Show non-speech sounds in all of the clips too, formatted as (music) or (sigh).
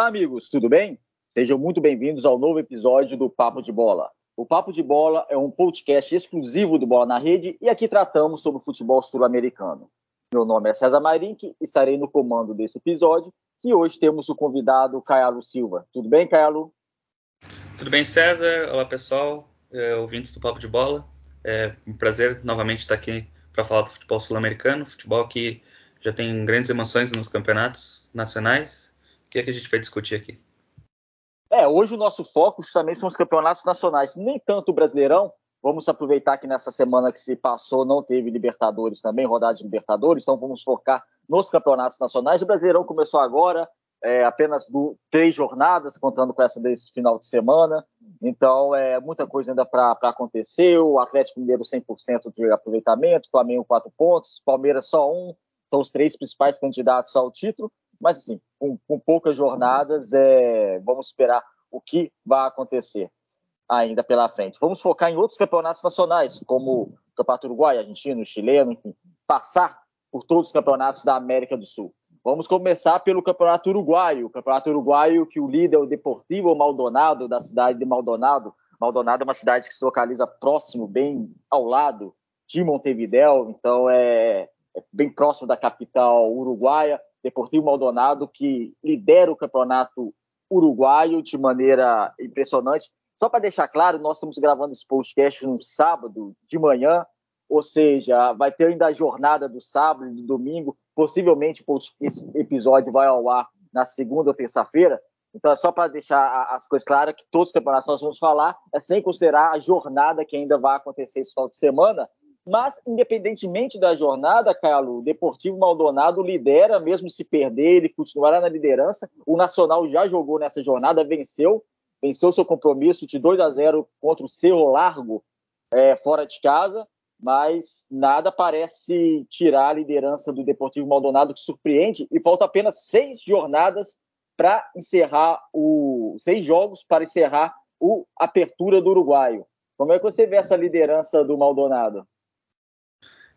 Olá, amigos, tudo bem? Sejam muito bem-vindos ao novo episódio do Papo de Bola. O Papo de Bola é um podcast exclusivo do Bola na Rede e aqui tratamos sobre o futebol sul-americano. Meu nome é César Marink, estarei no comando desse episódio e hoje temos o convidado Caialo Silva. Tudo bem, Caialo? Tudo bem, César? Olá, pessoal, é, ouvintes do Papo de Bola. É um prazer novamente estar aqui para falar do futebol sul-americano, futebol que já tem grandes emoções nos campeonatos nacionais. Que é que a gente vai discutir aqui? É, hoje o nosso foco justamente são os campeonatos nacionais, nem tanto o Brasileirão. Vamos aproveitar que nessa semana que se passou não teve Libertadores também, rodada de Libertadores, então vamos focar nos campeonatos nacionais. O Brasileirão começou agora, é, apenas do, três jornadas, contando com essa desse final de semana. Então, é muita coisa ainda para acontecer. O Atlético Mineiro 100% de aproveitamento, Flamengo 4 pontos, Palmeiras só um, são os três principais candidatos ao título. Mas, assim, com, com poucas jornadas, é, vamos esperar o que vai acontecer ainda pela frente. Vamos focar em outros campeonatos nacionais, como o Campeonato Uruguai, Argentino, Chileno, enfim, passar por todos os campeonatos da América do Sul. Vamos começar pelo Campeonato Uruguaio. O Campeonato Uruguaio, que o líder é o Deportivo Maldonado, da cidade de Maldonado. Maldonado é uma cidade que se localiza próximo, bem ao lado de Montevidéu, então é, é bem próximo da capital uruguaia. Deportivo Maldonado, que lidera o Campeonato Uruguaio de maneira impressionante. Só para deixar claro, nós estamos gravando esse podcast no sábado de manhã, ou seja, vai ter ainda a jornada do sábado e do domingo, possivelmente esse episódio vai ao ar na segunda ou terça-feira. Então é só para deixar as coisas claras que todos os campeonatos nós vamos falar é sem considerar a jornada que ainda vai acontecer esse final de semana. Mas, independentemente da jornada, Carlos, o Deportivo Maldonado lidera, mesmo se perder, ele continuará na liderança. O Nacional já jogou nessa jornada, venceu, venceu seu compromisso de 2 a 0 contra o Cerro Largo, é, fora de casa mas nada parece tirar a liderança do Deportivo Maldonado, que surpreende, e falta apenas seis jornadas para encerrar o. seis jogos para encerrar o Apertura do Uruguaio. Como é que você vê essa liderança do Maldonado?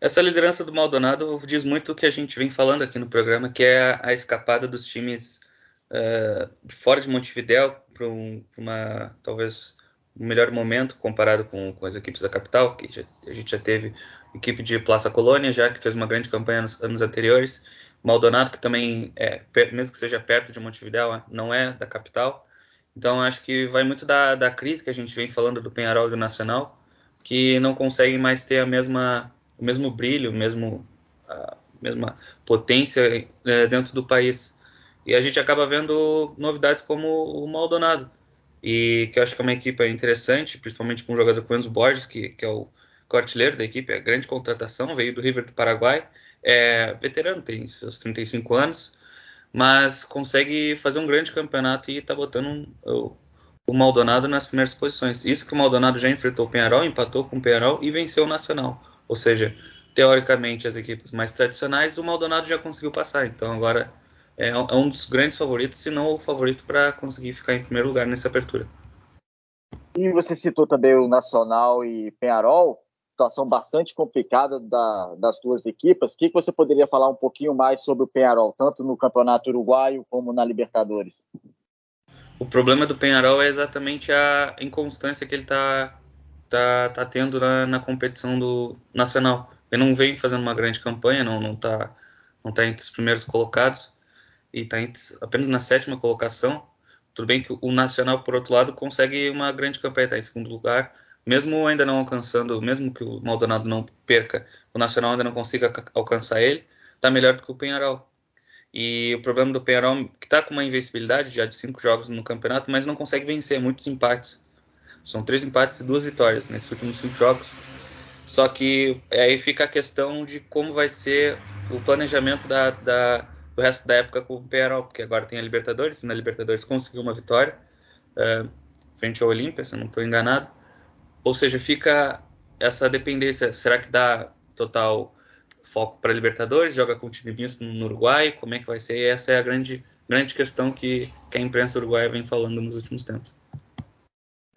Essa liderança do Maldonado diz muito o que a gente vem falando aqui no programa, que é a, escapada dos times uh, fora de Montevideo para um, uma talvez um melhor momento comparado com, com as equipes da capital, que já, a gente já teve equipe de Plaza Colônia, já que fez uma grande campanha nos anos anteriores, Maldonado, que também, é, mesmo que seja perto de Montevideo, não é da capital. Então, acho que vai muito da, da crise que a gente vem falando do Penharol e do Nacional, que não conseguem mais ter a mesma, o mesmo brilho, o mesmo, a mesma potência é, dentro do país. E a gente acaba vendo novidades como o Maldonado, e que eu acho que é uma equipe interessante, principalmente com o jogador Quenzo Borges, que, que é o artilheiro da equipe, é grande contratação, veio do River do Paraguai, é veterano, tem seus 35 anos, mas consegue fazer um grande campeonato e está botando um, o, o, Maldonado nas primeiras posições. Isso que o Maldonado já enfrentou o Penharol, empatou com o Penharol e venceu o Nacional. Ou seja, teoricamente as equipes mais tradicionais, o Maldonado já conseguiu passar. Então agora é, é um dos grandes favoritos, se não o favorito para conseguir ficar em primeiro lugar nessa apertura. E você citou também o Nacional e Penharol, situação bastante complicada da, das duas equipes. O que você poderia falar um pouquinho mais sobre o Penharol, tanto no Campeonato Uruguaio como na Libertadores? O problema do Penharol é exatamente a inconstância que ele está tá, tá tendo na, na, competição do nacional. Ele não vem fazendo uma grande campanha, não está não tá entre os primeiros colocados e está apenas na sétima colocação. Tudo bem que o Nacional, por outro lado, consegue uma grande campanha, está em segundo lugar, mesmo ainda não alcançando, mesmo que o Maldonado não perca, o Nacional ainda não consiga alcançar ele, está melhor do que o Penharol. E o problema do Penharol que está com uma invencibilidade já de cinco jogos no campeonato, mas não consegue vencer muitos empates. São três empates e duas vitórias nesses últimos cinco jogos. Só que aí fica a questão de como vai ser o planejamento da, da o resto da época com o Penharol, porque agora tem a Libertadores, e na Libertadores conseguiu uma vitória uh, frente ao Olímpia, se não estou enganado. Ou seja, fica essa dependência. Será que dá total foco para Libertadores? Joga com o time misto no Uruguai? Como é que vai ser? E essa é a grande, grande questão que, que a imprensa uruguaia vem falando nos últimos tempos.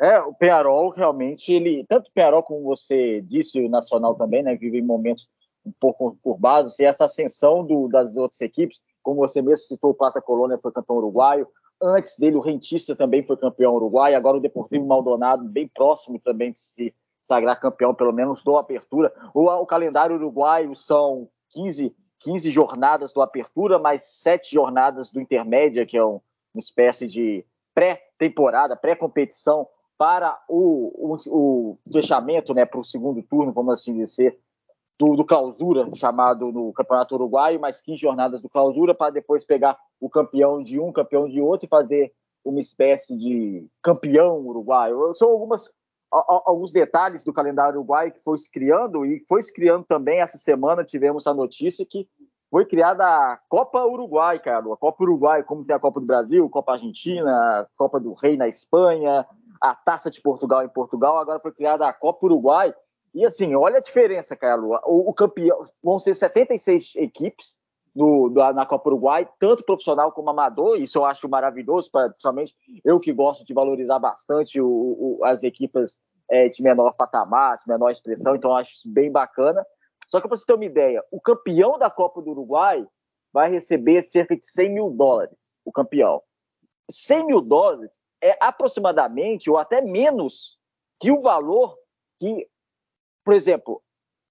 É, o Penharol realmente, ele, tanto o Penharol como você disse, o Nacional também, né, vive momentos um pouco conturbados, e essa ascensão do, das outras equipes, como você mesmo citou, o Plaza Colônia foi campeão uruguaio, Antes dele, o Rentista também foi campeão uruguai. Agora o Deportivo Maldonado, bem próximo também de se sagrar campeão, pelo menos do Apertura. O, o calendário uruguaio são 15, 15 jornadas do Apertura, mais 7 jornadas do Intermédia, que é um, uma espécie de pré-temporada, pré-competição para o, o, o, fechamento, né, para o segundo turno, vamos assim dizer, do, do clausura, chamado no Campeonato Uruguaio, mais 15 jornadas do clausura, para depois pegar o campeão de um, campeão de outro e fazer uma espécie de campeão uruguaio. São algumas, alguns detalhes do calendário uruguaio que foi se criando, e foi se criando também essa semana, tivemos a notícia que foi criada a Copa Uruguai, cara. A Copa Uruguai, como tem a Copa do Brasil, Copa Argentina, Copa do Rei na Espanha, a Taça de Portugal em Portugal, agora foi criada a Copa Uruguai, e assim, olha a diferença, Carlos. O, o campeão vão ser 76 equipes no, na Copa Uruguai, tanto profissional como amador. Isso eu acho maravilhoso, principalmente eu que gosto de valorizar bastante o, o, as equipes é, de menor patamar, de menor expressão. Então eu acho isso bem bacana. Só que para você ter uma ideia, o campeão da Copa do Uruguai vai receber cerca de 100 mil dólares. O campeão. 100 mil dólares é aproximadamente ou até menos que o valor que por exemplo,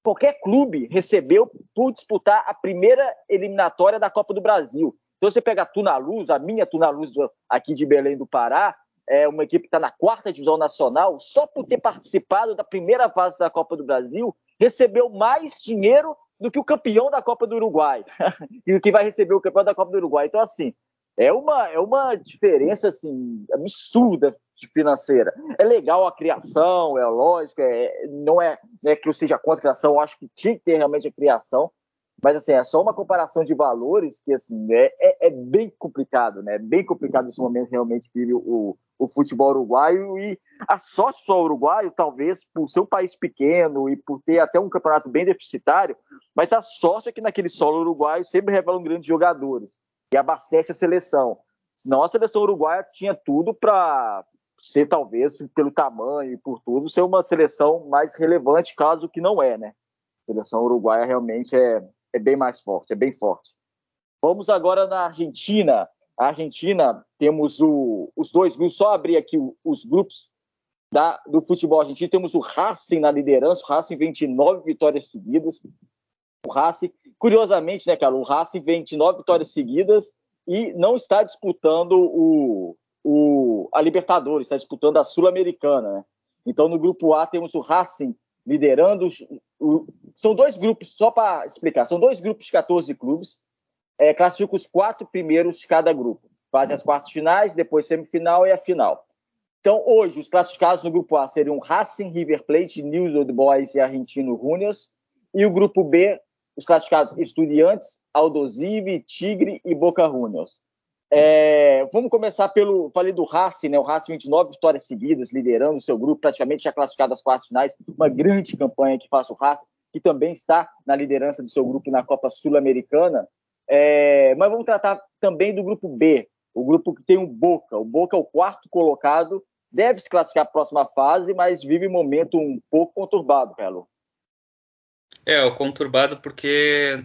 qualquer clube recebeu por disputar a primeira eliminatória da Copa do Brasil. Então você pega a Tuna Luz, a minha Tuna Luz aqui de Belém do Pará, é uma equipe que está na quarta divisão nacional, só por ter participado da primeira fase da Copa do Brasil, recebeu mais dinheiro do que o campeão da Copa do Uruguai. (laughs) e o que vai receber o campeão da Copa do Uruguai. Então, assim, é uma, é uma diferença assim, absurda financeira. É legal a criação, é lógico, é, não, é, é que eu seja contra a criação, acho que tinha que ter realmente a criação, mas assim, é só uma comparação de valores que assim, é, é, é bem complicado, né? É bem complicado nesse momento realmente vive o, o futebol uruguaio e a sorte só uruguaio, talvez por ser um país pequeno e por ter até um campeonato bem deficitário, mas a sorte é que naquele solo uruguaio sempre revelam grandes jogadores e abastece a seleção. Senão a seleção uruguaia tinha tudo para ser, talvez, pelo tamanho e por tudo, ser uma seleção mais relevante, caso que não é, né? A seleção uruguaia realmente é, é bem mais forte, é bem forte. Vamos agora na Argentina. A Argentina, temos o, os dois grupos, só abrir aqui os grupos da, do futebol argentino. Temos o Racing na liderança, o Racing vem de nove vitórias seguidas. O Racing, curiosamente, né, cara, o Racing vem de nove vitórias seguidas e não está disputando o, o, a Libertadores, está disputando a Sul-Americana. Né? Então, no grupo A, temos o Racing liderando. O, são dois grupos, só para explicar, são dois grupos de 14 clubes. É, os quatro primeiros de cada grupo. Fazem as quartas finais, depois semifinal e a final. Então, hoje, os classificados no grupo A seriam Racing, River Plate, News Old Boys e Argentino Juniors. E o grupo B, os classificados Estudiantes, Aldosive, Tigre e Boca Juniors. É, vamos começar pelo. Falei do Racing, né? O Racing 29 vitórias seguidas, liderando o seu grupo, praticamente já classificado às quartas finais. Uma grande campanha que faz o Racing, que também está na liderança do seu grupo na Copa Sul-Americana. É, mas vamos tratar também do grupo B, o grupo que tem o Boca. O Boca é o quarto colocado, deve se classificar para a próxima fase, mas vive um momento um pouco conturbado, Pelo. É, o conturbado porque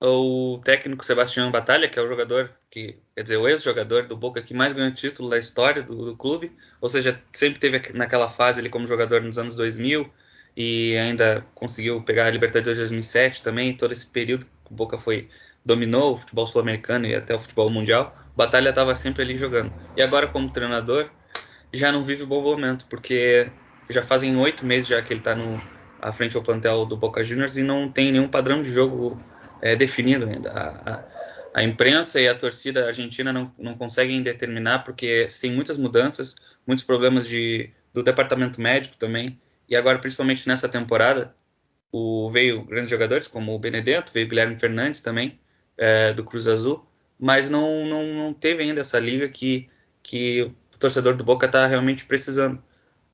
o técnico Sebastião Batalha, que é o jogador que, quer dizer, o ex-jogador do Boca que mais ganhou título da história do, do, clube, ou seja, sempre teve naquela fase ele como jogador nos anos 2000 e ainda conseguiu pegar a Libertadores de 2007 também, todo esse período que o Boca foi dominou o futebol sul-americano e até o futebol mundial, Batalha estava sempre ali jogando. E agora como treinador já não vive bom momento, porque já fazem oito meses já que ele está no à frente ao plantel do Boca Juniors e não tem nenhum padrão de jogo é, definido ainda. A, a, a, imprensa e a torcida argentina não, não conseguem determinar porque tem muitas mudanças, muitos problemas de, do departamento médico também. E agora, principalmente nessa temporada, o, veio grandes jogadores como o Benedetto, veio o Guilherme Fernandes também, é, do Cruz Azul, mas não, não, não teve ainda essa liga que, que o torcedor do Boca está realmente precisando.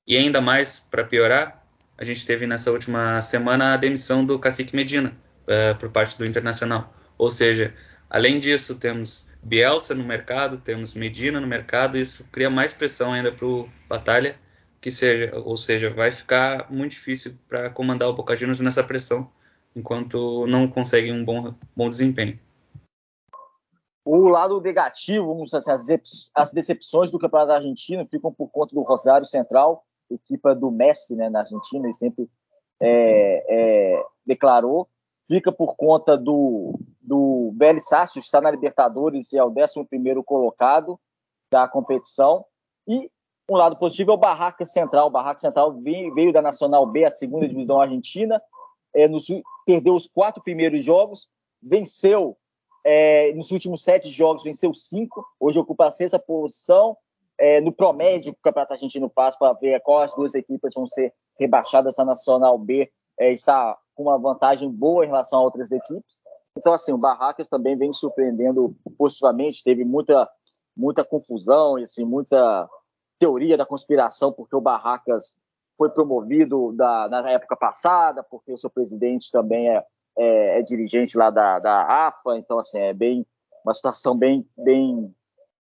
E ainda mais, para piorar, a gente teve nessa última semana a demissão do Cacique Medina uh, por parte do Internacional. Ou seja, além disso, temos Bielsa no mercado, temos Medina no mercado, isso cria mais pressão ainda para o Batalha, que seja, ou seja, vai ficar muito difícil para comandar o Boca Juniors nessa pressão, enquanto não consegue um bom, bom desempenho. O lado negativo, assim, as decepções do Campeonato Argentino ficam por conta do Rosário Central, equipa do Messi né, na Argentina, ele sempre é, é, declarou. Fica por conta do, do Vélez está na Libertadores e é o 11 colocado da competição. E um lado positivo é o Barraca Central. O Barraca Central veio, veio da Nacional B, a segunda divisão argentina, é, perdeu os quatro primeiros jogos, venceu é, nos últimos sete jogos, venceu cinco, hoje ocupa a sexta posição. É, no promédio que o Campeonato Argentino passa para ver qual as duas equipes vão ser rebaixadas, a Nacional B é, está com uma vantagem boa em relação a outras equipes. Então, assim, o Barracas também vem surpreendendo positivamente, teve muita, muita confusão e assim, muita teoria da conspiração, porque o Barracas foi promovido da, na época passada, porque o seu presidente também é, é, é, dirigente lá da, da AFA, então assim, é bem uma situação bem, bem,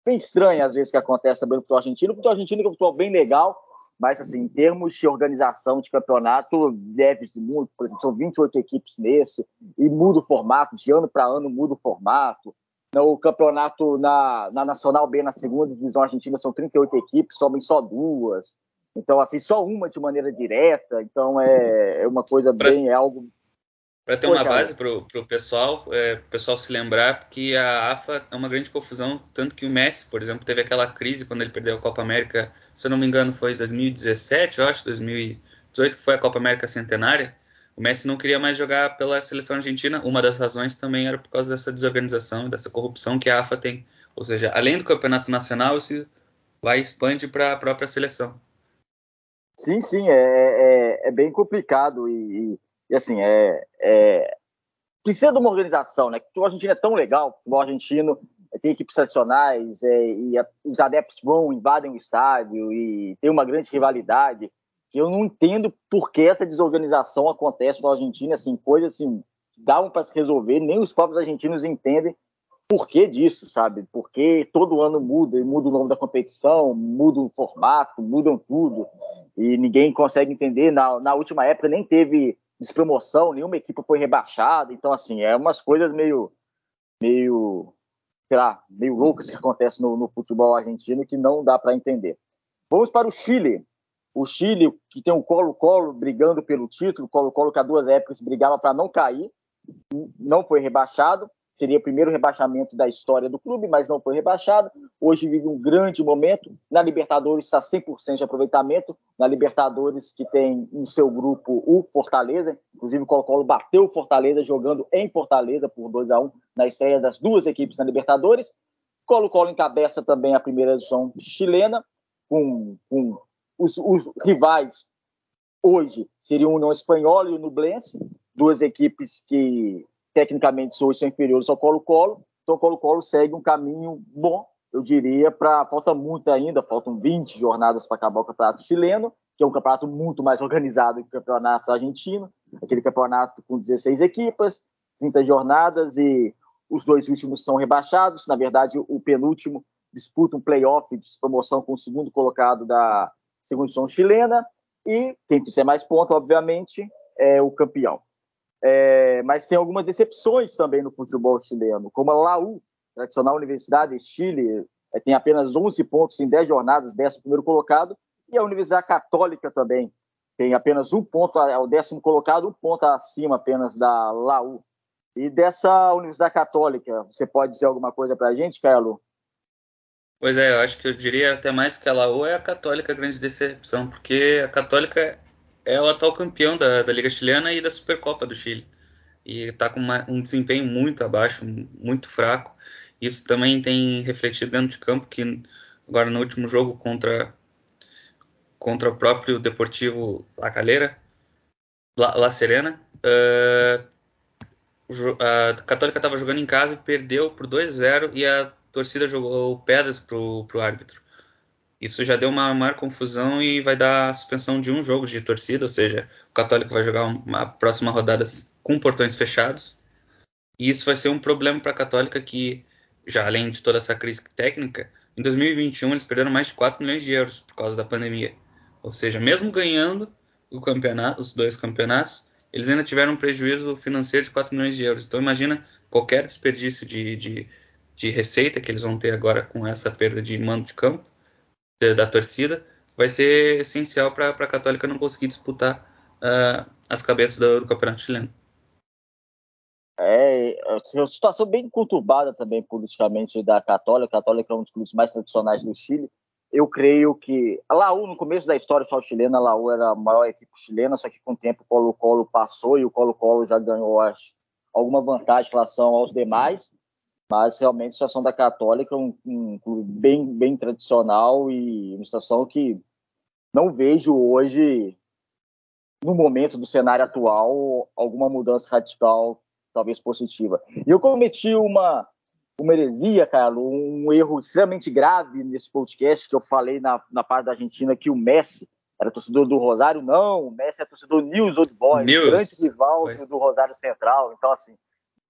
bem estranha às vezes que acontece também no futebol argentino. O futebol argentino é um futebol bem legal, mas assim, em termos de organização de campeonato, deve muito, por exemplo, são 28 equipes nesse, e muda o formato, de ano para ano muda o formato. No campeonato na, na Nacional B, na segunda divisão argentina, são 38 equipes, sobem só duas. Então, assim, só uma de maneira direta. Então, é, é uma coisa bem, é algo para ter uma base para o pessoal, é, pessoal se lembrar que a AFA é uma grande confusão, tanto que o Messi, por exemplo, teve aquela crise quando ele perdeu a Copa América, se eu não me engano foi 2017, eu acho, 2018, que foi a Copa América Centenária. O Messi não queria mais jogar pela seleção argentina. Uma das razões também era por causa dessa desorganização, dessa corrupção que a AFA tem. Ou seja, além do campeonato nacional, isso vai expande para a própria seleção. Sim, sim, é, é, é bem complicado e, e assim, é, é, precisa de uma organização, né? O futebol argentino é tão legal, o futebol argentino tem equipes tradicionais é, e a, os adeptos vão, invadem o estádio e tem uma grande rivalidade. Que eu não entendo por que essa desorganização acontece no Argentina, assim, coisas assim, davam para se resolver, nem os próprios argentinos entendem por que disso, sabe? Porque todo ano muda, e muda o nome da competição, muda o formato, mudam tudo, e ninguém consegue entender. Na, na última época nem teve despromoção, nenhuma equipe foi rebaixada, então assim, é umas coisas meio, meio, sei lá, meio loucas que acontecem no, no futebol argentino que não dá para entender. Vamos para o Chile. O Chile, que tem um Colo-Colo brigando pelo título, Colo-Colo que há duas épocas brigava para não cair, não foi rebaixado, seria o primeiro rebaixamento da história do clube, mas não foi rebaixado. Hoje vive um grande momento. Na Libertadores está 100% de aproveitamento. Na Libertadores, que tem no seu grupo o Fortaleza, inclusive o Colo-Colo bateu o Fortaleza jogando em Fortaleza por 2 a 1 na estreia das duas equipes na Libertadores. Colo-Colo encabeça também a primeira edição chilena, com, com os, os, rivais hoje seriam o União Espanhola e o Nublense, duas equipes que tecnicamente hoje são inferiores ao Colo-Colo, então o Colo-Colo segue um caminho bom, eu diria, para falta muito ainda, faltam 20 jornadas para acabar o campeonato chileno, que é um campeonato muito mais organizado que o campeonato argentino, aquele campeonato com 16 equipas, 30 jornadas e os dois últimos são rebaixados, na verdade o penúltimo disputa um playoff de promoção com o segundo colocado da segunda divisão chilena e quem fizer mais pontos, obviamente, é o campeão. É, mas tem algumas decepções também no futebol chileno, como a Laú, tradicional Universidade de Chile, é, tem apenas 11 pontos em 10 jornadas, 11 primeiro colocado, e a Universidade Católica também tem apenas um ponto, é o décimo colocado, um ponto acima apenas da Laú. E dessa Universidade Católica, você pode dizer alguma coisa para a gente, Carlos? Pois é, eu acho que eu diria até mais que a Laú é a Católica a grande decepção, porque a Católica é o atual campeão da, da Liga Chilena e da Supercopa do Chile. E está com uma, um desempenho muito abaixo, muito fraco. Isso também tem refletido dentro de campo, que agora no último jogo contra, contra o próprio Deportivo La Calera, La, La Serena, uh, a Católica estava jogando em casa e perdeu por 2 0 e a torcida jogou pedras para o árbitro. Isso já deu uma maior confusão e vai dar suspensão de um jogo de torcida, ou seja, o Católico vai jogar uma próxima rodada com portões fechados. E isso vai ser um problema para a Católica que, já além de toda essa crise técnica, em 2021 eles perderam mais de 4 milhões de euros por causa da pandemia. Ou seja, mesmo ganhando os dois campeonatos, eles ainda tiveram um prejuízo financeiro de 4 milhões de euros. Então imagina qualquer desperdício de, de de receita que eles vão ter agora com essa perda de mando de campo da torcida, vai ser essencial para a Católica não conseguir disputar uh, as cabeças do, do, Campeonato Chileno. É, é uma situação bem conturbada também politicamente da Católica. A Católica é um dos clubes mais tradicionais do Chile. Eu creio que a Laú, no começo da história só chilena, a Laú era a maior equipe chilena, só que com o tempo o Colo-Colo passou e o Colo-Colo já ganhou acho, alguma vantagem em relação aos demais. Mas realmente a situação da Católica é um, um clube bem, bem tradicional e uma situação que não vejo hoje, no momento do cenário atual, alguma mudança radical, talvez positiva. E eu cometi uma, uma heresia, Carlos, um erro extremamente grave nesse podcast que eu falei na, na parte da Argentina que o Messi era torcedor do Rosário. Não, o Messi é torcedor do News Old Boys, News. grande rival do, do Rosário Central. Então, assim,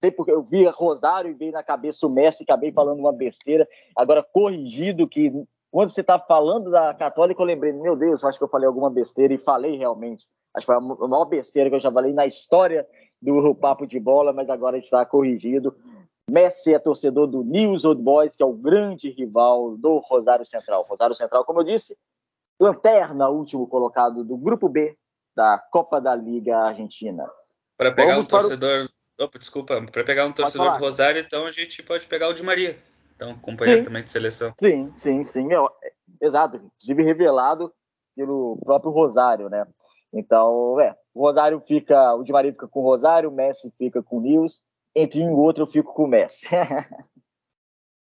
sei porque eu vi Rosário e veio na cabeça o Messi, acabei falando uma besteira. Agora, corrigido que quando você está falando da Católica, eu lembrei, meu Deus, acho que eu falei alguma besteira e falei realmente. Acho que foi a maior besteira que eu já falei na história do Papo de Bola, mas agora está corrigido. Messi é torcedor do News Old Boys, que é o grande rival do Rosário Central. Rosário Central, como eu disse, lanterna, último colocado do Grupo B da Copa da Liga Argentina. Para pegar Vamos um torcedor Opa, desculpa, para pegar um torcedor do Rosário, então a gente pode pegar o de Maria. Então, companheiro sim, também de seleção. Sim, sim, sim. É, exato. Inclusive revelado pelo próprio Rosário, né? Então, é, o Rosário fica, o de Maria fica com o Rosário, o Messi fica com o Nils. Entre um e outro eu fico com o Messi. (laughs)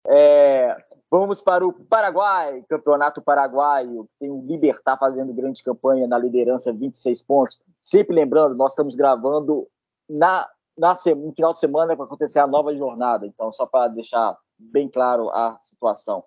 é, vamos para o Paraguai, Campeonato Paraguaio. Tem o Libertar fazendo grande campanha na liderança, 26 pontos. Sempre lembrando, nós estamos gravando na na, no final de semana vai acontecer a nova jornada. Então, só para deixar bem claro a situação.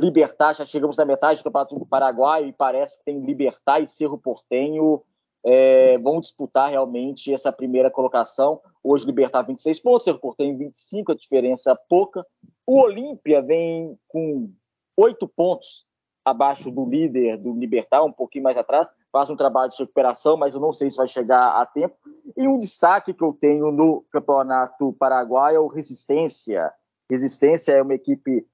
Libertar, já chegamos na metade do Campeonato do Paraguai e parece que tem Libertar e Cerro Portenho é, vão disputar realmente essa primeira colocação. Hoje Libertar 26 pontos, Cerro Portenho 25, a diferença é pouca. O Olímpia vem com oito pontos abaixo do líder do Libertar, um pouquinho mais atrás, faz um trabalho de recuperação, mas eu não sei se vai chegar a tempo. E um destaque que eu tenho no Campeonato Paraguai é o Resistência. Resistência é uma equipe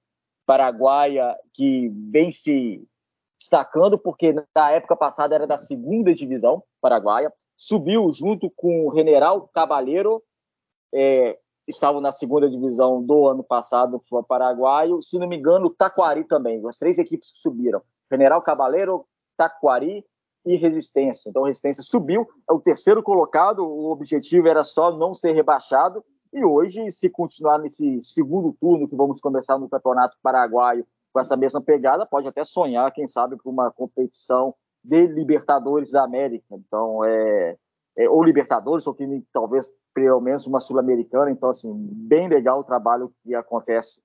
paraguaia que vem se destacando, porque na época passada era da segunda divisão paraguaia, subiu junto com o General Cabaleiro, é, estavam na segunda divisão do ano passado no paraguaio. Se não me engano, o Taquari também. As três equipes que subiram: General Cabaleiro, Taquari e Resistência. Então, Resistência subiu, é o terceiro colocado. O objetivo era só não ser rebaixado. E hoje, se continuar nesse segundo turno que vamos começar no Campeonato Paraguaio com essa mesma pegada, pode até sonhar, quem sabe, com uma competição de Libertadores da América. Então, é, é ou Libertadores, ou que talvez pelo menos uma sul-americana, então assim, bem legal o trabalho que acontece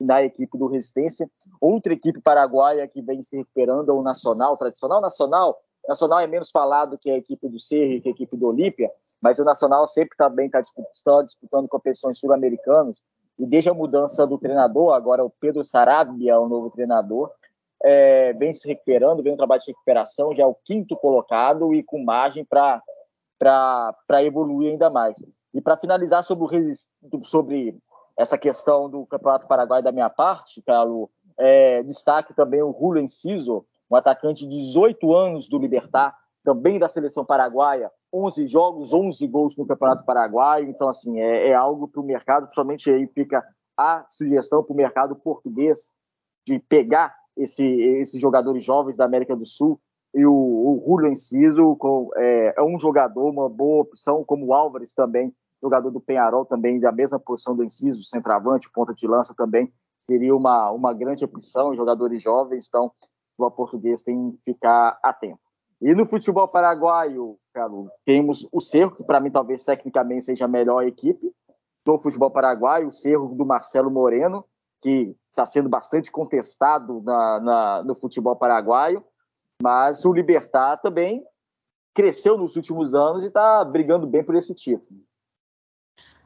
na equipe do Resistência. Outra equipe paraguaia que vem se recuperando é o Nacional, tradicional Nacional. Nacional é menos falado que a equipe do Cerro que a equipe do Olímpia, mas o Nacional sempre também está disputando, disputando competições sul-americanas. E desde a mudança do treinador, agora o Pedro Sarabia é o novo treinador, é, vem se recuperando, vem um trabalho de recuperação, já é o quinto colocado e com margem para para evoluir ainda mais. E para finalizar sobre, o, sobre essa questão do Campeonato Paraguai da minha parte, Carlos, é, destaque também o Julio Enciso, um atacante de 18 anos do Libertar, também da seleção paraguaia, 11 jogos, 11 gols no Campeonato Paraguaio. Então, assim, é, é algo para o mercado, principalmente aí fica a sugestão para o mercado português de pegar esse, esses jogadores jovens da América do Sul. E o, o Julio Enciso com, é, é, um jogador, uma boa opção, como o Álvares também, jogador do Penharol também, da mesma posição do Enciso, centroavante, ponta de lança também, seria uma, uma grande opção, jogadores jovens, então futebol português tem que ficar atento. E no futebol paraguaio, Carlos, temos o Cerro, que para mim talvez tecnicamente seja a melhor equipe do futebol paraguaio, o Cerro do Marcelo Moreno, que está sendo bastante contestado na, na, no futebol paraguaio, mas o Libertar também cresceu nos últimos anos e está brigando bem por esse título.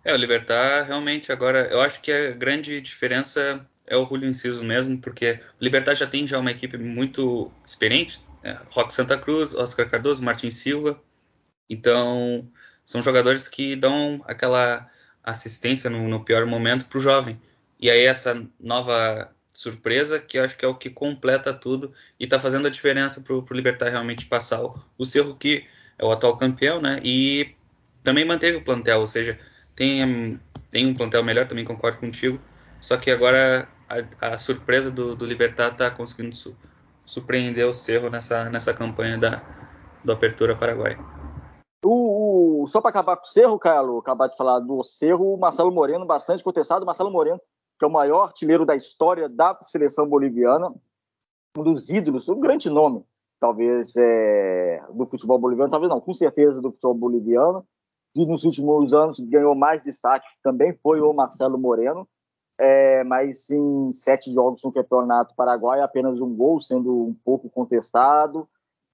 É, o Libertar realmente agora, eu acho que a grande diferença é o Julio Inciso mesmo, porque o Libertar já tem já uma equipe muito experiente, né? Rock Santa Cruz, Oscar Cardoso, Martin Silva, então são jogadores que dão aquela assistência no, no pior momento para o jovem. E aí essa nova surpresa, que eu acho que é o que completa tudo e está fazendo a diferença para o Libertar realmente passar o, o Cerro, que é o atual campeão, né? E também manteve o plantel, ou seja, tem, tem um plantel melhor, também concordo contigo, só que agora a, a surpresa do, do Libertar está conseguindo su, surpreender o Cerro nessa, nessa campanha da, do Apertura Paraguai. O, o, só para acabar com o Cerro, Carlos, acabar de falar do Cerro, o Marcelo Moreno, bastante contestado. Marcelo Moreno, que é o maior artilheiro da história da seleção boliviana, um dos ídolos, um grande nome, talvez, é, do futebol boliviano, talvez não, com certeza do futebol boliviano, e nos últimos anos ganhou mais destaque também foi o Marcelo Moreno, é, mas em sete jogos no Campeonato Paraguai, apenas um gol, sendo um pouco contestado.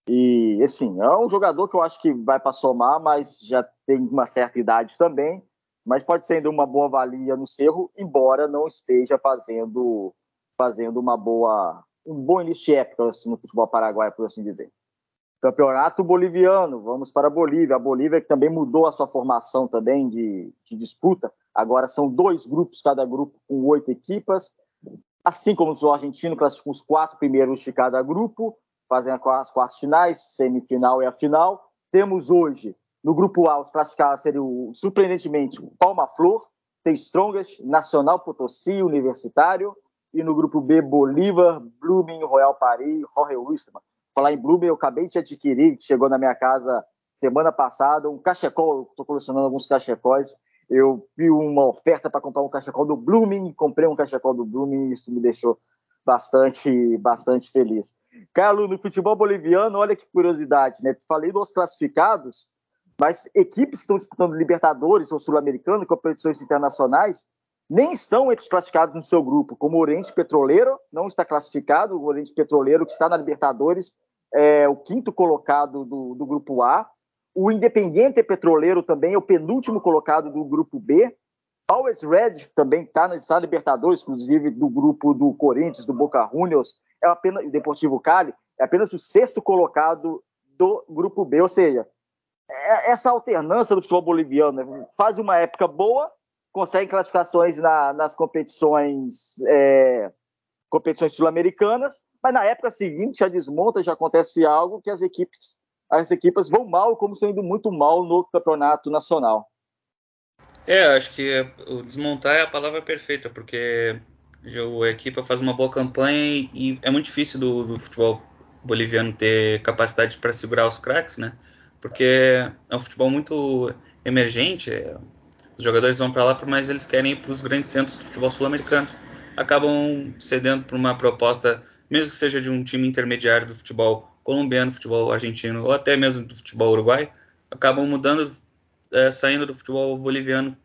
E, assim, é um jogador que eu acho que vai para somar, mas já tem uma certa idade também mas pode ser ainda uma boa valia no Cerro, embora não esteja fazendo fazendo uma boa um bom início de época assim, no futebol paraguaio, por assim dizer. Campeonato boliviano, vamos para a Bolívia. A Bolívia que também mudou a sua formação também de, de disputa. Agora são dois grupos, cada grupo com oito equipas. Assim como o argentino classificam os quatro primeiros de cada grupo, fazem as quartas finais, semifinal e a final. Temos hoje no grupo A, os classificados seriam, surpreendentemente, Palma Flor, The Strongest, Nacional Potosí, Universitário. E no grupo B, Bolívar, Blooming, Royal Paris, Jorge Wilstermann. Falar em Blooming, eu acabei de adquirir, chegou na minha casa semana passada, um cachecol. Estou colecionando alguns cachecóis. Eu vi uma oferta para comprar um cachecol do Blooming, comprei um cachecol do Blooming e isso me deixou bastante, bastante feliz. Carlos, no futebol boliviano, olha que curiosidade, né? Falei dos classificados, mas equipes que estão disputando Libertadores ou Sul-Americano, competições internacionais, nem estão entre os classificados no seu grupo, como o Oriente Petroleiro não está classificado, o Oriente Petroleiro que está na Libertadores é o quinto colocado do, do grupo A, o Independiente Petroleiro também é o penúltimo colocado do grupo B, Always Red também está na, está na Libertadores, inclusive do grupo do Corinthians, do Boca Juniors, é apenas, o Deportivo Cali, é apenas o sexto colocado do grupo B, ou seja, é, essa alternância do futebol boliviano né? faz uma época boa, consegue classificações na, nas competições é, competições sul-americanas, mas na época seguinte já desmonta, já acontece algo que as equipes as equipes vão mal, como indo muito mal no campeonato nacional. É, acho que o desmontar é a palavra perfeita, porque a equipe faz uma boa campanha e, é muito difícil do, do futebol boliviano ter capacidade para segurar os craques, né? porque é um futebol muito emergente. Os jogadores vão para lá, mas eles querem ir para os grandes centros do futebol sul-americano. Acabam cedendo para uma proposta, mesmo que seja de um time intermediário do futebol colombiano, futebol argentino ou até mesmo do futebol uruguai, acabam mudando, é, saindo do futebol boliviano,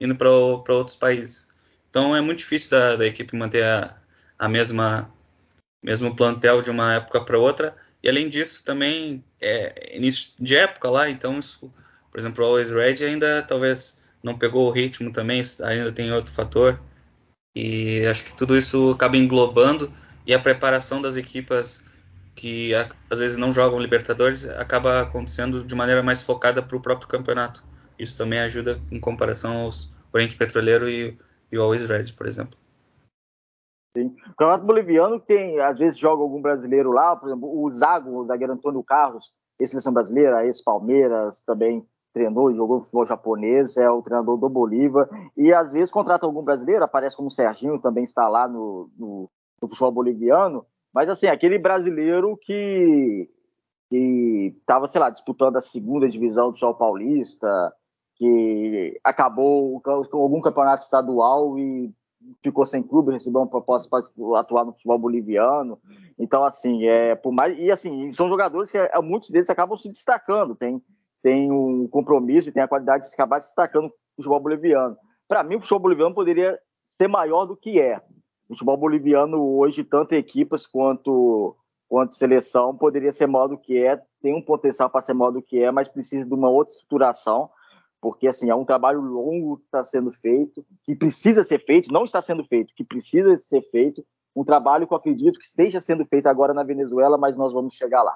indo para outros países. Então é muito difícil da, da equipe manter a, a mesma mesmo plantel de uma época para outra e além disso, também é início de época lá, então isso, por exemplo, o Always Red ainda talvez não pegou o ritmo também, ainda tem outro fator. E acho que tudo isso acaba englobando e a preparação das equipas que às vezes não jogam Libertadores acaba acontecendo de maneira mais focada para o próprio campeonato. Isso também ajuda em comparação aos Oriente Petroleiro e, e o Always Red, por exemplo. Sim. O Campeonato Boliviano tem, às vezes, joga algum brasileiro lá, por exemplo, o Zago, o zagueiro Antônio Carlos, ex-seleção brasileira, ex-Palmeiras, também treinou e jogou futebol japonês, é o treinador do Bolívar, e às vezes contrata algum brasileiro, aparece como o Serginho, também está lá no, no, no futebol boliviano, mas assim, aquele brasileiro que que estava, sei lá, disputando a segunda divisão do Sol Paulista, que acabou algum campeonato estadual e ficou sem clube, recebeu uma proposta para atuar no futebol boliviano. Então, assim, é por mais e assim são jogadores que é, muitos deles acabam se destacando, tem tem um compromisso e tem a qualidade de acabar se destacando no futebol boliviano. Para mim, o futebol boliviano poderia ser maior do que é. O futebol boliviano hoje, tanto equipas quanto quanto seleção, poderia ser maior do que é, tem um potencial para ser maior do que é, mas precisa de uma outra estruturação porque assim é um trabalho longo que está sendo feito, que precisa ser feito, não está sendo feito, que precisa ser feito, um trabalho que eu acredito que esteja sendo feito agora na Venezuela, mas nós vamos chegar lá.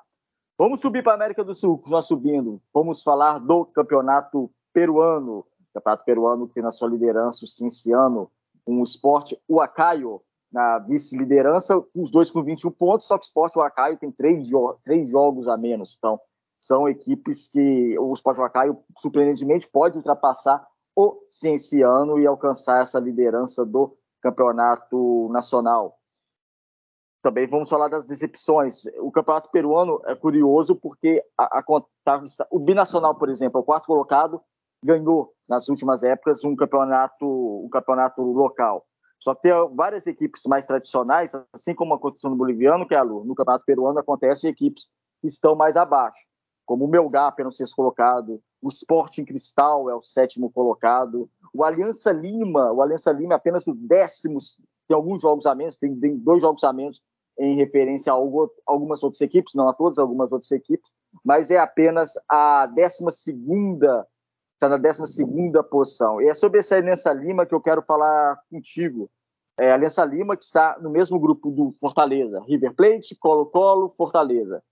Vamos subir para a América do Sul, nós subindo, vamos falar do campeonato peruano, campeonato peruano que tem na sua liderança o Cinciano, um esporte Huacaio na vice-liderança, os dois com 21 pontos, só que o esporte Huacaio tem três, três jogos a menos. Então, são equipes que o esporte Huacaio, surpreendentemente, pode ultrapassar o Cienciano e alcançar essa liderança do campeonato nacional. Também vamos falar das decepções. O campeonato peruano é curioso porque a, a, o binacional, por exemplo, é o quarto colocado, ganhou nas últimas épocas um campeonato, um campeonato local. Só que tem várias equipes mais tradicionais, assim como aconteceu no boliviano, que é a Lu, no campeonato peruano acontece equipes que estão mais abaixo, como o Melgar, é o sexto colocado, o Sporting Cristal é o sétimo colocado, o Aliança Lima, o Aliança Lima é apenas o décimo, tem alguns jogos a menos, tem, tem dois jogos a menos em referência a algumas outras equipes, não a todas, algumas outras equipes, mas é apenas a décima segunda está na 12 posição. E é sobre essa Aliança Lima que eu quero falar contigo. É a Aliança Lima que está no mesmo grupo do Fortaleza, River Plate, Colo-Colo, Fortaleza.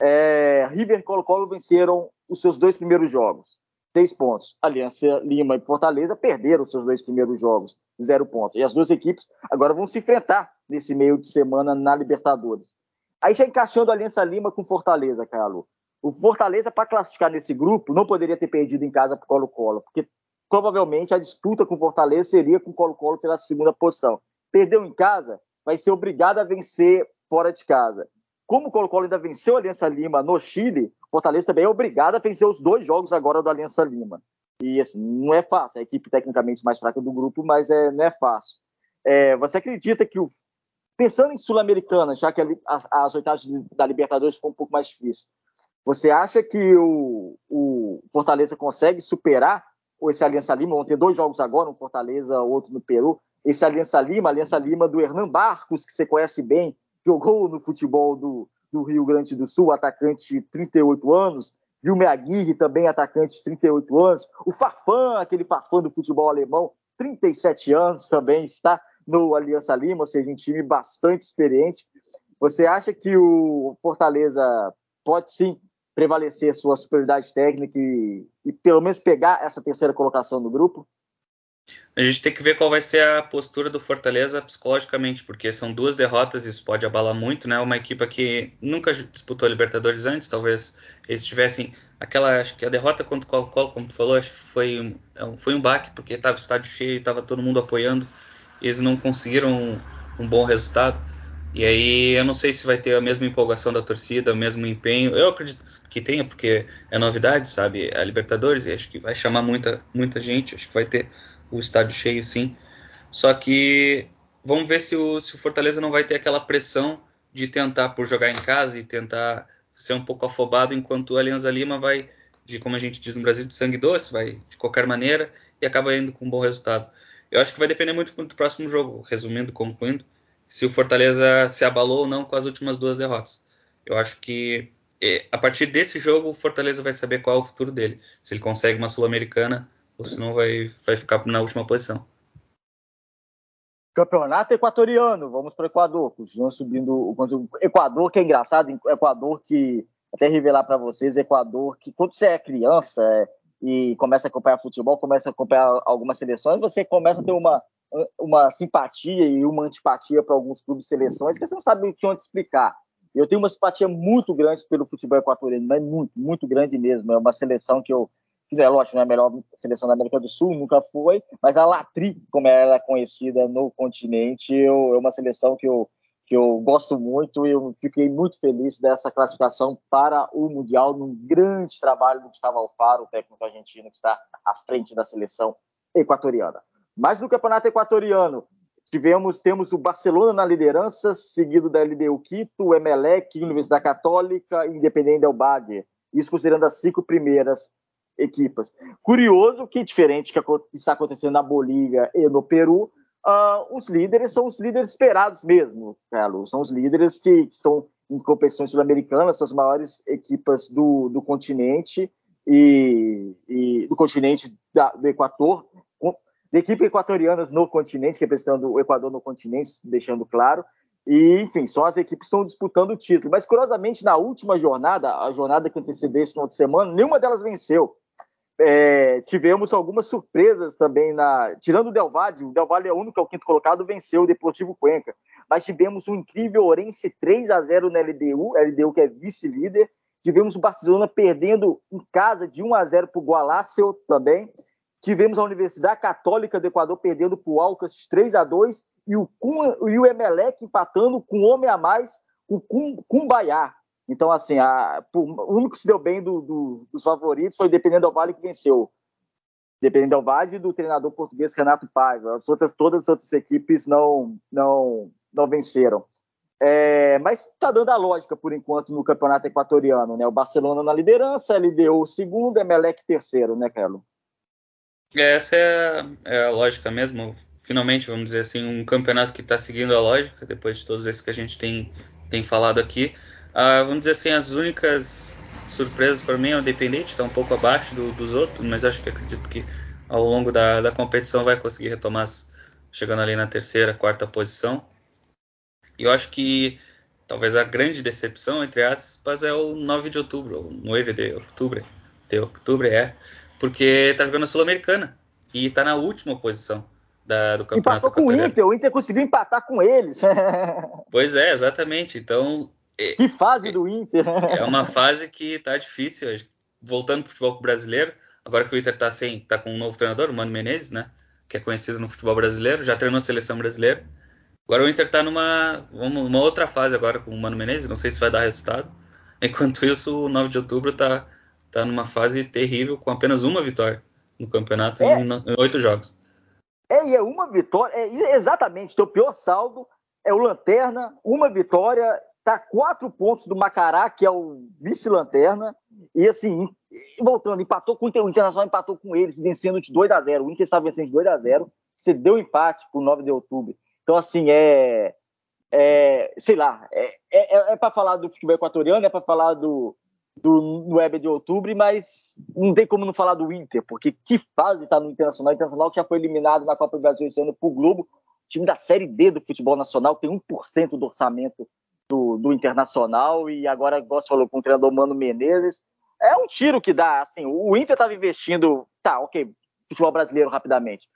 É, River e Colo-Colo venceram os seus dois primeiros jogos, seis pontos. Aliança Lima e Fortaleza perderam seus dois primeiros jogos, zero pontos. E as duas equipes agora vão se enfrentar nesse meio de semana na Libertadores. Aí já encaixando a Aliança Lima com Fortaleza, Carlos. O Fortaleza, para classificar nesse grupo, não poderia ter perdido em casa para o Colo-Colo, porque provavelmente a disputa com Fortaleza seria com o Colo-Colo pela segunda posição. Perdeu em casa, vai ser obrigado a vencer fora de casa. Como o Colo-Colo ainda venceu a Aliança Lima no Chile, o Fortaleza também é obrigado a vencer os dois jogos agora do Aliança Lima. E assim, não é fácil, é a equipe tecnicamente mais fraca do grupo, mas é, não é fácil. É, você acredita que o. Pensando em Sul-Americana, já que a, a, as oitavas da Libertadores ficou um pouco mais difícil, você acha que o, o Fortaleza consegue superar esse Aliança Lima? Vão ter dois jogos agora, um Fortaleza, outro no Peru. Esse Aliança Lima, Aliança Lima do Hernan Barcos, que você conhece bem, jogou no futebol do, do Rio Grande do Sul, atacante de 38 anos. Vilme Aguirre, também atacante de 38 anos. O Farfan, aquele Farfan do futebol alemão, 37 anos também, está no Aliança Lima, ou seja, um time bastante experiente. Você acha que o Fortaleza pode sim prevalecer sua superioridade técnica e, e, pelo menos pegar essa terceira colocação do grupo? A gente tem que ver qual vai ser a postura do Fortaleza psicologicamente, porque são duas derrotas e isso pode abalar muito, né? Uma equipe que nunca disputou a Libertadores antes, talvez eles tivessem aquela, acho que a derrota contra o Colo-Colo, como tu falou, acho que foi, é foi um baque, porque estava estádio cheio estava todo mundo apoiando, eles não conseguiram um, um bom resultado. E aí eu não sei se vai ter a mesma empolgação da torcida, o mesmo empenho. Eu acredito que tenha, porque é novidade, sabe? A Libertadores, e acho que vai chamar muita, muita gente, acho que vai ter o estádio cheio sim. Só que vamos ver se o, se o Fortaleza não vai ter aquela pressão de tentar por jogar em casa e tentar ser um pouco afobado, enquanto o Alianza Lima vai, de como a gente diz no Brasil, de sangue doce, vai de qualquer maneira e acaba indo com um bom resultado. Eu acho que vai depender muito do próximo jogo, resumindo, concluindo se o Fortaleza se abalou ou não com as últimas duas derrotas. Eu acho que é, a partir desse jogo o Fortaleza vai saber qual é o futuro dele. Se ele consegue uma Sul-Americana ou se não vai, vai ficar na última posição. Campeonato equatoriano, vamos para o Equador. Continuam subindo o Equador, que é engraçado, Equador que, até revelar para vocês, Equador que quando você é criança é, e começa a acompanhar futebol, começa a acompanhar algumas seleções, você começa a ter uma, uma simpatia e uma antipatia para alguns clubes e seleções que você não sabe o que onde explicar. Eu tenho uma simpatia muito grande pelo futebol equatoriano, mas muito, muito grande mesmo. É uma seleção que eu, que é lógico, não é a melhor seleção da América do Sul, nunca foi, mas a Latri, como ela é conhecida no continente, eu, é uma seleção que eu, que eu gosto muito e eu fiquei muito feliz dessa classificação para o Mundial, num grande trabalho do Gustavo Alfaro, o técnico argentino que está à frente da seleção equatoriana. Mas no campeonato equatoriano, tivemos, temos o Barcelona na liderança, seguido da LDU Quito, o Emelec, Universidade Católica e Independente Del Valle. Isso considerando as cinco primeiras equipas. Curioso que, diferente que está acontecendo na Bolívia e no Peru, uh, os líderes são os líderes esperados mesmo, Carlos. São os líderes que, que estão em competições sul-americanas, são as maiores equipas do, do continente e, e do continente da, do Equador, de equipe equatorianas no continente, representando o Equador no continente, deixando claro. E, enfim, são as equipes estão disputando o título. Mas, curiosamente, na última jornada, a jornada que antecedeu esse final de semana, nenhuma delas venceu. É, tivemos algumas surpresas também na. Tirando o Del Valle, o Del Valle é o único é o quinto colocado, venceu o Deportivo Cuenca. Mas tivemos um incrível Orense 3 a 0 na LDU, LDU que é vice-líder. Tivemos o Barcelona perdendo em casa de 1 a 0 para o Gualáceo também. Tivemos a Universidade Católica do Equador perdendo para o Alcas 3 a 2 e o, e o Emelec empatando com um homem a mais, o Cumbaiá. Então, assim, a, o único que se deu bem do, do, dos favoritos foi Dependendo do Vale que venceu. Dependendo do Vale e do treinador português Renato Paiva. As outras, todas as outras equipes não, não, não venceram. É, mas está dando a lógica por enquanto no campeonato equatoriano, né? O Barcelona na liderança, a LDU segundo, Emelec terceiro, né, Carlos? Essa é a, é a, lógica mesmo. Finalmente, vamos dizer assim, um campeonato que está seguindo a lógica, depois de todos esses que a gente tem, tem falado aqui. Ah, vamos dizer assim, as únicas surpresas para mim é o Independente, está um pouco abaixo do, dos outros, mas acho que acredito que ao longo da, da competição vai conseguir retomar, chegando ali na terceira, quarta posição. E eu acho que talvez a grande decepção, entre aspas, é o 9 de outubro, o 9 de outubro, de outubro é, porque está jogando a Sul-Americana e está na última posição da, do campeonato. Empatou com o Inter, o Inter conseguiu empatar com eles. (laughs) pois é, exatamente. Então é, que fase do Inter. É uma fase que tá difícil. Voltando pro futebol brasileiro, agora que o Inter tá sem, tá com um novo treinador, o Mano Menezes, né? Que é conhecido no futebol brasileiro, já treinou a seleção brasileira. Agora o Inter tá numa uma outra fase agora com o Mano Menezes, não sei se vai dar resultado. (laughs) Enquanto isso, o 9 de outubro tá, tá numa fase terrível, com apenas uma vitória no campeonato é. em oito jogos. É, e é uma vitória, é exatamente, o pior saldo é o Lanterna, uma vitória está quatro pontos do Macará, que é o vice-lanterna, e assim, voltando, empatou com o Internacional, empatou com eles, vencendo de 2 a 0 O Inter estava vencendo de 2 a 0 você deu empate para o 9 de outubro. Então, assim, é. é sei lá, é, é, é para falar do futebol equatoriano, é para falar do, do Web de outubro, mas não tem como não falar do Inter, porque que fase está no Internacional? O Internacional que já foi eliminado na Copa do Brasil esse ano por Globo, time da Série D do futebol nacional, tem 1% do orçamento do, do Internacional e agora, igual você falou, com o treinador Mano Menezes. É um tiro que dá, assim, o Inter estava investindo, tá, ok, futebol brasileiro rapidamente,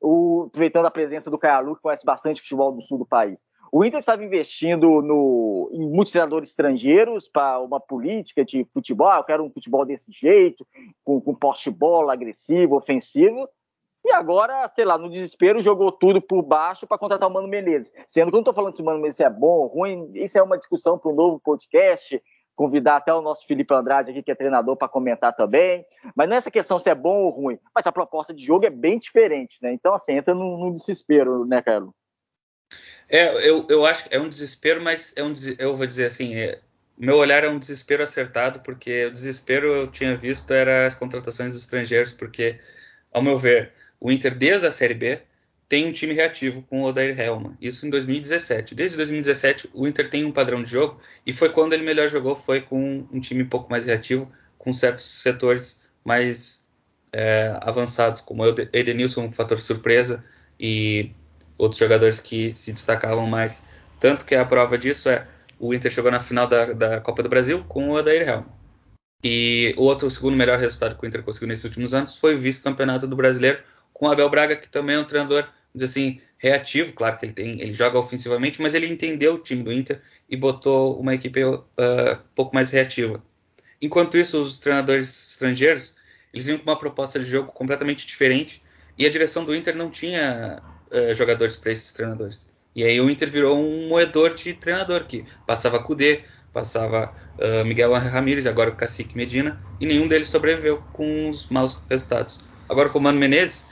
o, aproveitando a presença do Caialu, que conhece bastante futebol do sul do país. O Inter estava investindo no, em muitos treinadores estrangeiros para uma política de futebol. Ah, eu quero um futebol desse jeito, com, com poste-bola, agressivo, ofensivo. E agora, sei lá, no desespero, jogou tudo por baixo para contratar o Mano Menezes. Sendo que eu não estou falando se o Mano Menezes é bom ou ruim, isso é uma discussão para um novo podcast. Convidar até o nosso Felipe Andrade aqui, que é treinador, para comentar também. Mas não é essa questão se é bom ou ruim, mas a proposta de jogo é bem diferente, né? Então, assim, entra no, no desespero, né, Carlos? É, eu, eu acho que é um desespero, mas é um, eu vou dizer assim, é, meu olhar é um desespero acertado, porque o desespero eu tinha visto era as contratações dos estrangeiros, porque, ao meu ver, o Inter, desde a Série B, tem um time reativo com o Odair Helman. Isso em 2017. Desde 2017, o Inter tem um padrão de jogo e foi quando ele melhor jogou, foi com um time um pouco mais reativo, com certos setores mais é, avançados, como o Edenilson, um fator surpresa, e outros jogadores que se destacavam mais. Tanto que a prova disso é o Inter chegou na final da, da Copa do Brasil com o Odair Helman. E o outro, o segundo melhor resultado que o Inter conseguiu nesses últimos anos foi o vice-campeonato do Brasileiro com o Abel Braga, que também é um treinador, assim, reativo, claro que ele tem, ele joga ofensivamente, mas ele entendeu o time do Inter e botou uma equipe uh, um pouco mais reativa. Enquanto isso, os treinadores estrangeiros, eles vinham com uma proposta de jogo completamente diferente e a direção do Inter não tinha uh, jogadores para esses treinadores. E aí o Inter virou um moedor de treinador que passava Kudê, passava uh, Miguel Ramírez, agora o Cacique Medina, e nenhum deles sobreviveu com os maus resultados. Agora com o Mano Menezes,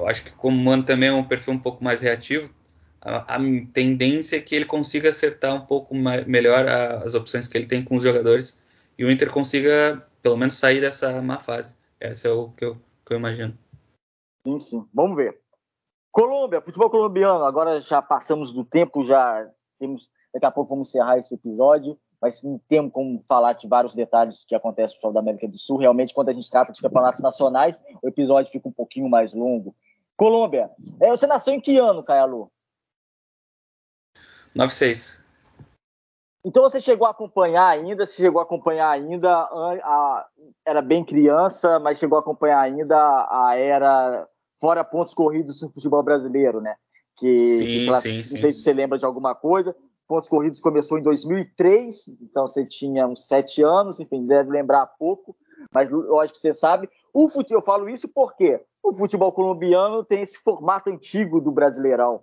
eu acho que como o Mano também é um perfil um pouco mais reativo, a, a tendência é que ele consiga acertar um pouco mais, melhor a, as opções que ele tem com os jogadores e o Inter consiga pelo menos sair dessa má fase. Essa é o que eu, que eu imagino. Sim, sim. Vamos ver. Colômbia, futebol colombiano. Agora já passamos do tempo, já temos. Daqui a pouco vamos encerrar esse episódio, mas não temos como falar de vários detalhes que acontecem no futebol da América do Sul. Realmente, quando a gente trata de campeonatos nacionais, o episódio fica um pouquinho mais longo. Colômbia. É, você nasceu em que ano, Caialu? 96. Então você chegou a acompanhar ainda, você chegou a acompanhar ainda, a, a, era bem criança, mas chegou a acompanhar ainda a era fora pontos corridos no futebol brasileiro, né? Que, sim, que class... sim, não sim. sei se você lembra de alguma coisa. Pontos corridos começou em 2003, então você tinha uns sete anos, enfim, deve lembrar pouco, mas lógico que você sabe. O futebol, eu falo isso porque o futebol colombiano tem esse formato antigo do Brasileirão.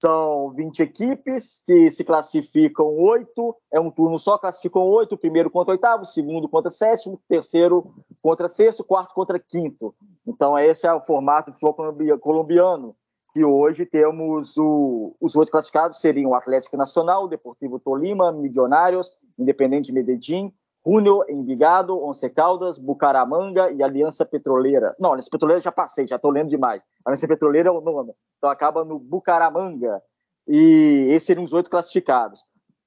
São 20 equipes que se classificam oito, é um turno só, classificam oito, primeiro contra oitavo, segundo contra sétimo, terceiro contra sexto, quarto contra quinto. Então esse é o formato do futebol colombiano, que hoje temos o, os oito classificados seriam o Atlético Nacional, o Deportivo Tolima, Milionários, Independente Medellín, Júnior, Envigado, Once Caldas, Bucaramanga e Aliança Petroleira. Não, Aliança Petroleira já passei, já estou lendo demais. Aliança Petroleira é o nome. Então acaba no Bucaramanga. E esses seriam os oito classificados.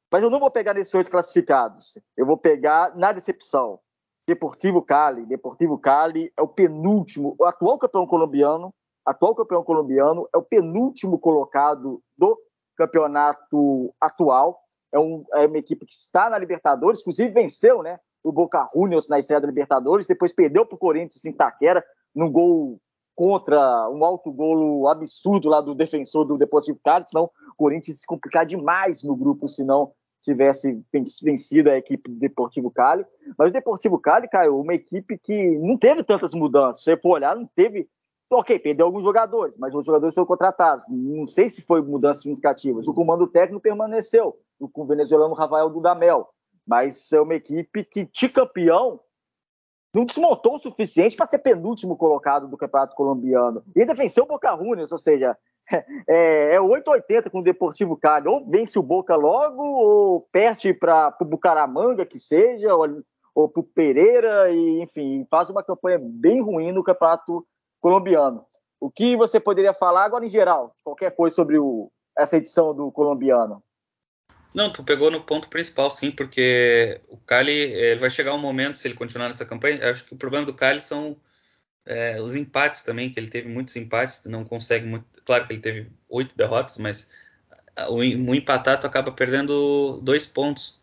Mas eu não vou pegar nesses oito classificados. Eu vou pegar na decepção. Deportivo Cali. Deportivo Cali é o penúltimo, o atual campeão colombiano. Atual campeão colombiano é o penúltimo colocado do campeonato atual é, um, é uma equipe que está na Libertadores, inclusive venceu né, o Boca Juniors na estreia da Libertadores, depois perdeu para o Corinthians em Taquera, num gol contra um alto golo absurdo lá do defensor do Deportivo Cali, senão o Corinthians se complicar demais no grupo, se não tivesse vencido a equipe do Deportivo Cali. Mas o Deportivo Cali, caiu uma equipe que não teve tantas mudanças. Se você for olhar, não teve Ok, perdeu alguns jogadores, mas os jogadores foram contratados. Não sei se foi mudanças significativas. O comando técnico permaneceu, com o venezuelano Rafael Dudamel. Mas é uma equipe que, de campeão, não desmontou o suficiente para ser penúltimo colocado do Campeonato Colombiano. E ainda venceu o Boca Juniors, ou seja, (laughs) é, é 880 com o Deportivo Cali. Ou vence o Boca logo, ou perde para o Bucaramanga, que seja, ou, ou para o Pereira, e, enfim, faz uma campanha bem ruim no Campeonato colombiano. O que você poderia falar agora em geral, qualquer coisa sobre o, essa edição do colombiano? Não, tu pegou no ponto principal, sim, porque o Cali ele vai chegar um momento, se ele continuar nessa campanha, acho que o problema do Cali são é, os empates também, que ele teve muitos empates, não consegue muito. Claro que ele teve oito derrotas, mas o, o empatado acaba perdendo dois pontos.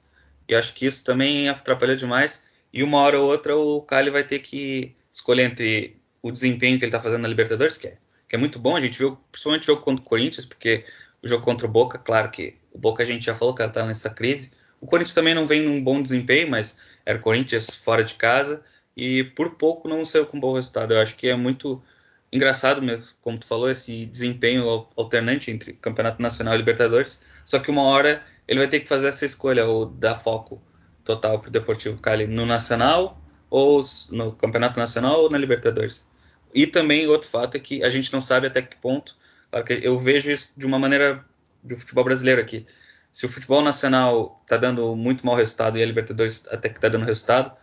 E acho que isso também atrapalhou demais. E uma hora ou outra o Cali vai ter que escolher entre o desempenho que ele está fazendo na Libertadores, que é, que é muito bom. A gente viu principalmente o jogo contra o Corinthians, porque o jogo contra o Boca, claro que o Boca a gente já falou que ela está nessa crise. O Corinthians também não vem num bom desempenho, mas era o Corinthians fora de casa e por pouco não saiu com um bom resultado. Eu acho que é muito engraçado mesmo, como tu falou, esse desempenho alternante entre Campeonato Nacional e Libertadores. Só que uma hora ele vai ter que fazer essa escolha, ou dar foco total para o Deportivo Cali no Nacional, ou no Campeonato Nacional ou na Libertadores. E também outro fato é que a gente não sabe até que ponto. Claro que eu vejo isso de uma maneira do futebol brasileiro aqui. Se o futebol nacional está dando muito mau resultado e a Libertadores até que está dando resultado,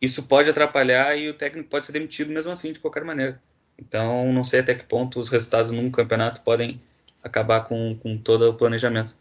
isso pode atrapalhar e o técnico pode ser demitido mesmo assim, de qualquer maneira. Então, não sei até que ponto os resultados num campeonato podem acabar com, com todo o planejamento.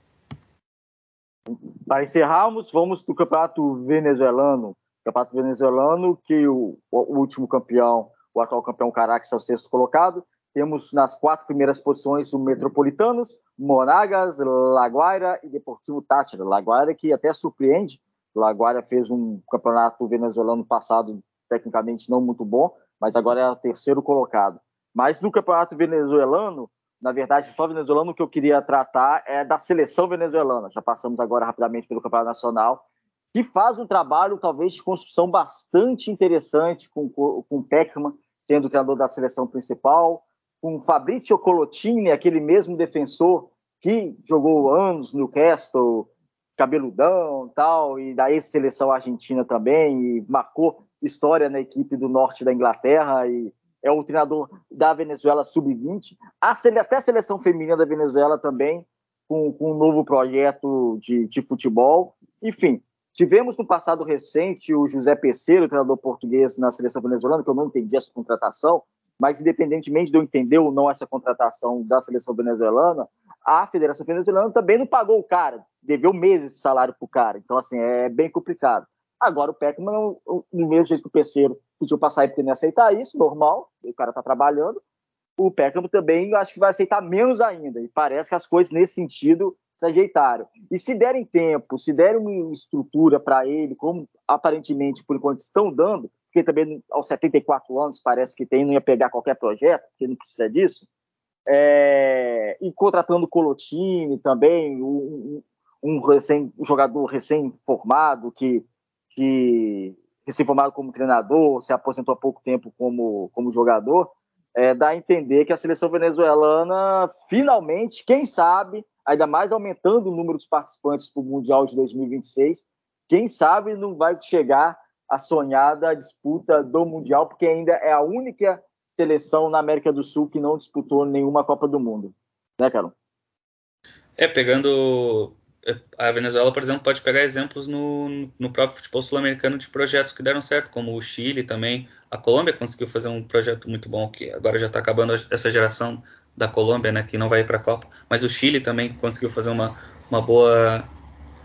Para encerrarmos, vamos do campeonato venezuelano. Campeonato venezuelano que o, o último campeão o atual campeão Caracas é o sexto colocado. Temos nas quatro primeiras posições o Metropolitanos, Monagas, Laguaira e Deportivo Tátira. Laguaira que até surpreende. Laguaira fez um campeonato venezuelano passado tecnicamente não muito bom, mas agora é o terceiro colocado. Mas no campeonato venezuelano, na verdade, só venezuelano que eu queria tratar é da seleção venezuelana. Já passamos agora rapidamente pelo campeonato nacional que faz um trabalho, talvez, de construção bastante interessante com, com o Peckman, sendo o treinador da seleção principal, com Fabrizio Colotini, aquele mesmo defensor que jogou anos no Newcastle, cabeludão tal, e da ex-seleção argentina também, e marcou história na equipe do norte da Inglaterra, e é o treinador da Venezuela sub-20, até a seleção feminina da Venezuela também, com, com um novo projeto de, de futebol. Enfim, Tivemos no passado recente o José Peceiro, treinador português na seleção venezuelana, que eu não entendi essa contratação, mas independentemente de eu entender ou não essa contratação da seleção venezuelana, a Federação Venezuelana também não pagou o cara, deveu meses de salário para o cara. Então, assim, é bem complicado. Agora, o Peckman, no mesmo jeito que o Peceiro pediu para sair porque não aceitar isso, normal, o cara está trabalhando. O Peckman também, acho que vai aceitar menos ainda. E parece que as coisas nesse sentido se ajeitaram. E se derem tempo, se derem uma estrutura para ele, como aparentemente por enquanto estão dando, porque também aos 74 anos parece que tem, não ia pegar qualquer projeto, porque não precisa disso, é, e contratando Colotini também, um, um, recém, um jogador recém-formado que, que recém-formado como treinador, se aposentou há pouco tempo como, como jogador, é, dá a entender que a seleção venezuelana finalmente, quem sabe, ainda mais aumentando o número de participantes para o Mundial de 2026, quem sabe não vai chegar a sonhada disputa do Mundial, porque ainda é a única seleção na América do Sul que não disputou nenhuma Copa do Mundo. Né, Carol? É, pegando a Venezuela, por exemplo, pode pegar exemplos no, no próprio futebol sul-americano de projetos que deram certo, como o Chile também. A Colômbia conseguiu fazer um projeto muito bom, que agora já está acabando essa geração da Colômbia, né, que não vai para a Copa. Mas o Chile também conseguiu fazer uma, uma, boa,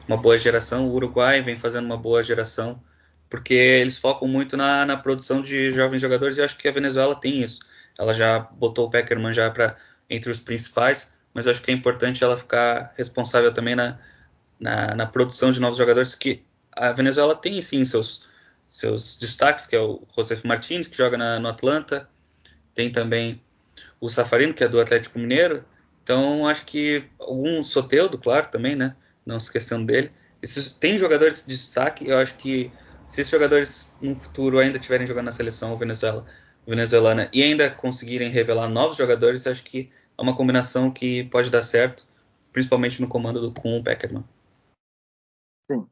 uma boa geração. O Uruguai vem fazendo uma boa geração, porque eles focam muito na, na produção de jovens jogadores e acho que a Venezuela tem isso. Ela já botou o Peckerman já para entre os principais mas acho que é importante ela ficar responsável também na, na, na produção de novos jogadores, que a Venezuela tem sim seus, seus destaques, que é o José Martins, que joga na, no Atlanta, tem também o Safarino, que é do Atlético Mineiro, então acho que algum Soteudo, claro, também, né? Não esquecendo dele. Esses, tem jogadores de destaque, eu acho que se esses jogadores no futuro ainda estiverem jogando na seleção Venezuela, venezuelana e ainda conseguirem revelar novos jogadores, acho que é uma combinação que pode dar certo, principalmente no comando do, com o Peckerman. Sim.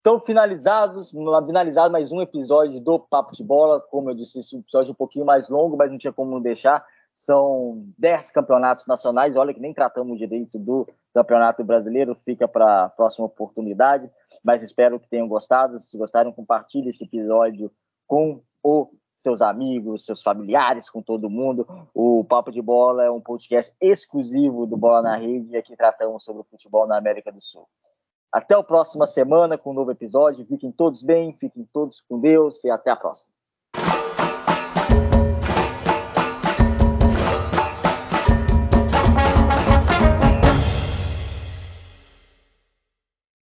Então, finalizados, finalizado mais um episódio do Papo de Bola. Como eu disse, esse episódio é um pouquinho mais longo, mas não tinha como deixar. São 10 campeonatos nacionais. Olha que nem tratamos direito do Campeonato Brasileiro, fica para a próxima oportunidade. Mas espero que tenham gostado. Se gostaram, compartilhe esse episódio com o seus amigos, seus familiares, com todo mundo. O Papo de Bola é um podcast exclusivo do Bola na Rede e aqui tratamos sobre o futebol na América do Sul. Até a próxima semana com um novo episódio. Fiquem todos bem, fiquem todos com Deus e até a próxima.